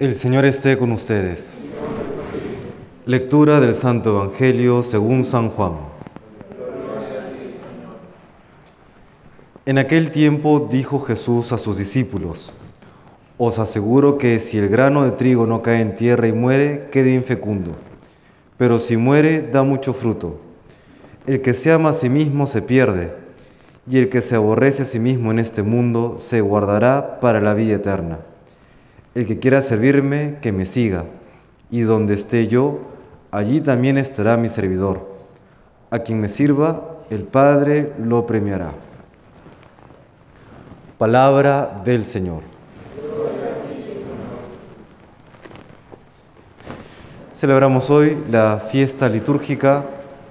El Señor esté con ustedes. Lectura del Santo Evangelio según San Juan. En aquel tiempo dijo Jesús a sus discípulos, Os aseguro que si el grano de trigo no cae en tierra y muere, quede infecundo, pero si muere, da mucho fruto. El que se ama a sí mismo se pierde, y el que se aborrece a sí mismo en este mundo se guardará para la vida eterna. El que quiera servirme, que me siga, y donde esté yo, allí también estará mi servidor. A quien me sirva, el Padre lo premiará. Palabra del Señor. Celebramos hoy la fiesta litúrgica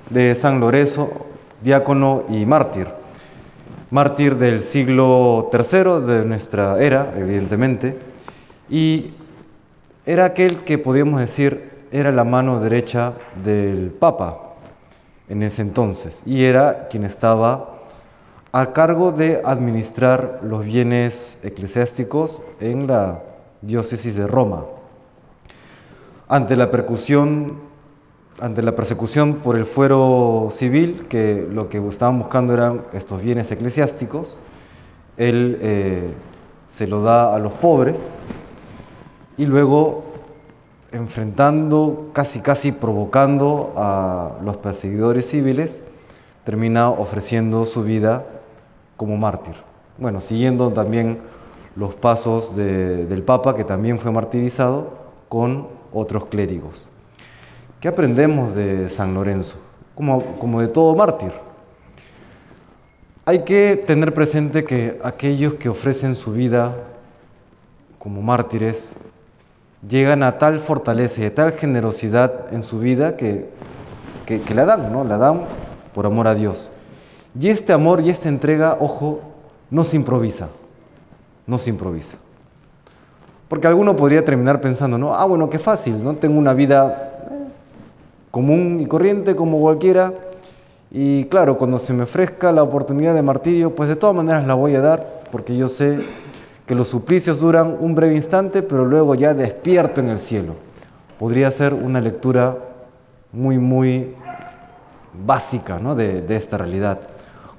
de San Lorenzo, diácono y mártir. Mártir del siglo III de nuestra era, evidentemente, y era aquel que podríamos decir era la mano derecha del Papa en ese entonces, y era quien estaba a cargo de administrar los bienes eclesiásticos en la diócesis de Roma. Ante la percusión ante la persecución por el fuero civil, que lo que estaban buscando eran estos bienes eclesiásticos, él eh, se lo da a los pobres y luego enfrentando, casi casi provocando a los perseguidores civiles, termina ofreciendo su vida como mártir. Bueno, siguiendo también los pasos del Papa, que también fue martirizado, con otros clérigos. ¿Qué aprendemos de San Lorenzo? Como, como de todo mártir. Hay que tener presente que aquellos que ofrecen su vida como mártires llegan a tal fortaleza y tal generosidad en su vida que, que, la dan, ¿no? La dan por amor a Dios. Y este amor y esta entrega, ojo, no se improvisa, no se improvisa. Porque alguno podría terminar pensando, ¿no? Ah, bueno, qué fácil, ¿no? Tengo una vida común y corriente como cualquiera. Y claro, cuando se me ofrezca la oportunidad de martirio, pues de todas maneras la voy a dar, porque yo sé que los suplicios duran un breve instante, pero luego ya despierto en el cielo. Podría ser una lectura muy, muy básica ¿no? de, esta realidad.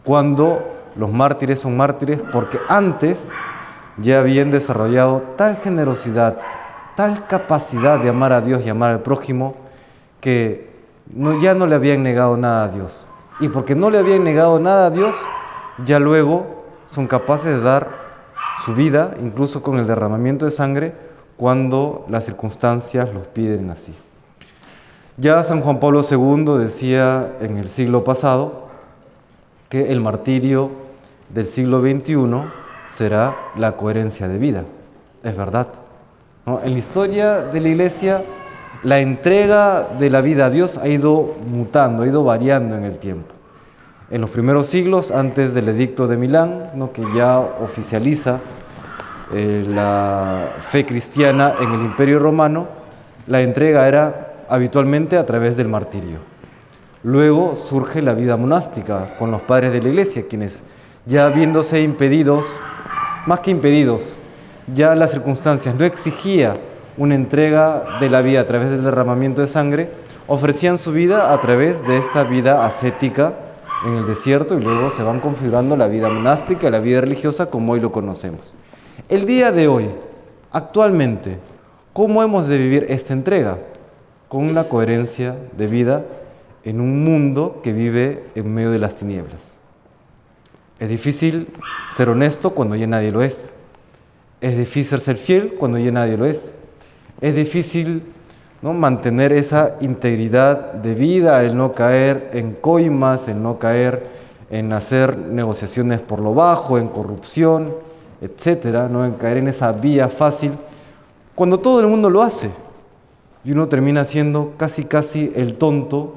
Cuando los mártires son mártires porque antes ya habían desarrollado tal generosidad, tal capacidad de amar a Dios y amar al prójimo, que no, ya no le habían negado nada a Dios. Y porque no le habían negado nada a Dios, ya luego son capaces de dar su vida, incluso con el derramamiento de sangre, cuando las circunstancias los piden así. Ya San Juan Pablo II decía en el siglo pasado que el martirio del siglo XXI será la coherencia de vida. Es verdad. En la historia de la Iglesia la entrega de la vida a Dios ha ido mutando, ha ido variando en el tiempo. En los primeros siglos, antes del edicto de Milán, que ya oficializa eh, la fe cristiana en el imperio romano, la entrega era habitualmente a través del martirio. Luego surge la vida monástica con los padres de la iglesia, quienes ya viéndose impedidos, más que impedidos, ya las circunstancias no exigía una entrega de la vida a través del derramamiento de sangre, ofrecían su vida a través de esta vida ascética en el desierto y luego se van configurando la vida monástica, la vida religiosa como hoy lo conocemos. El día de hoy, actualmente, ¿cómo hemos de vivir esta entrega? Con una coherencia de vida en un mundo que vive en medio de las tinieblas. Es difícil ser honesto cuando ya nadie lo es. Es difícil ser fiel cuando ya nadie lo es es difícil ¿no? mantener esa integridad de vida, el no caer en coimas, el no caer en hacer negociaciones por lo bajo, en corrupción, etcétera, ¿no? en caer en esa vía fácil, cuando todo el mundo lo hace. Y uno termina siendo casi casi el tonto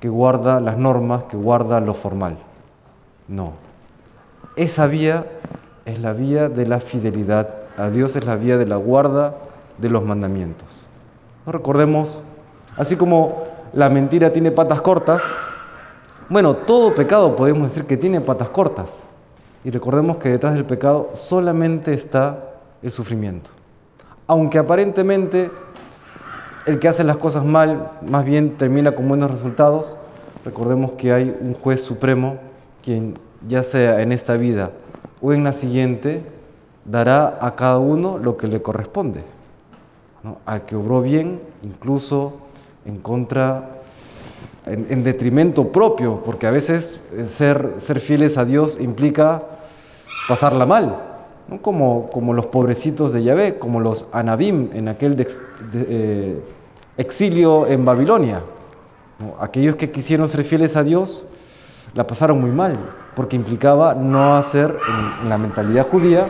que guarda las normas, que guarda lo formal. No. Esa vía es la vía de la fidelidad a Dios, es la vía de la guarda de los mandamientos. No recordemos, así como la mentira tiene patas cortas, bueno, todo pecado podemos decir que tiene patas cortas. Y recordemos que detrás del pecado solamente está el sufrimiento. aunque aparentemente el que hace las cosas mal más bien termina con buenos resultados, recordemos que hay un juez supremo quien ya sea en esta vida o en la siguiente, dará a cada uno lo que le corresponde. Al que obró bien, incluso en contra, en, detrimento propio, porque a veces eh, ser, ser fieles a Dios implica pasarla mal, como, como los pobrecitos de Yahvé, como los Anabim en aquel eh, exilio en Babilonia. Aquellos que quisieron ser fieles a Dios la pasaron muy mal, porque implicaba no hacer, en, la mentalidad judía,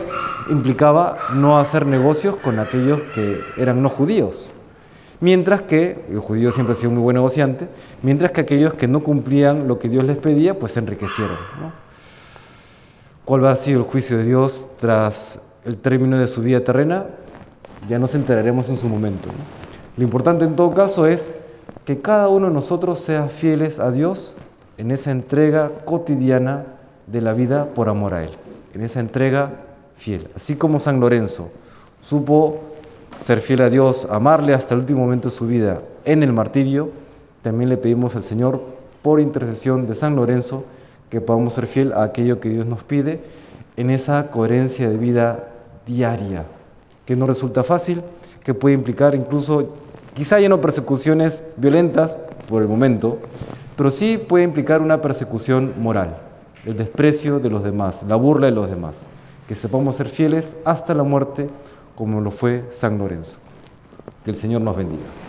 implicaba no hacer negocios con aquellos que eran no judíos. Mientras que, el judío siempre ha sido un muy buen negociante, mientras que aquellos que no cumplían lo que Dios les pedía, pues se enriquecieron. ¿Cuál va a ser el juicio de Dios tras el término de su vida terrena? Ya nos enteraremos en su momento. Lo importante en todo caso es que cada uno de nosotros sea fieles a Dios en esa entrega cotidiana de la vida por amor a Él, en esa entrega fiel. Así como San Lorenzo supo ser fiel a Dios, amarle hasta el último momento de su vida en el martirio, también le pedimos al Señor, por intercesión de San Lorenzo, que podamos ser fiel a aquello que Dios nos pide en esa coherencia de vida diaria, que no resulta fácil, que puede implicar incluso, quizá ya no persecuciones violentas por el momento, pero sí puede implicar una persecución moral, el desprecio de los demás, la burla de los demás, que sepamos ser fieles hasta la muerte como lo fue San Lorenzo. Que el Señor nos bendiga.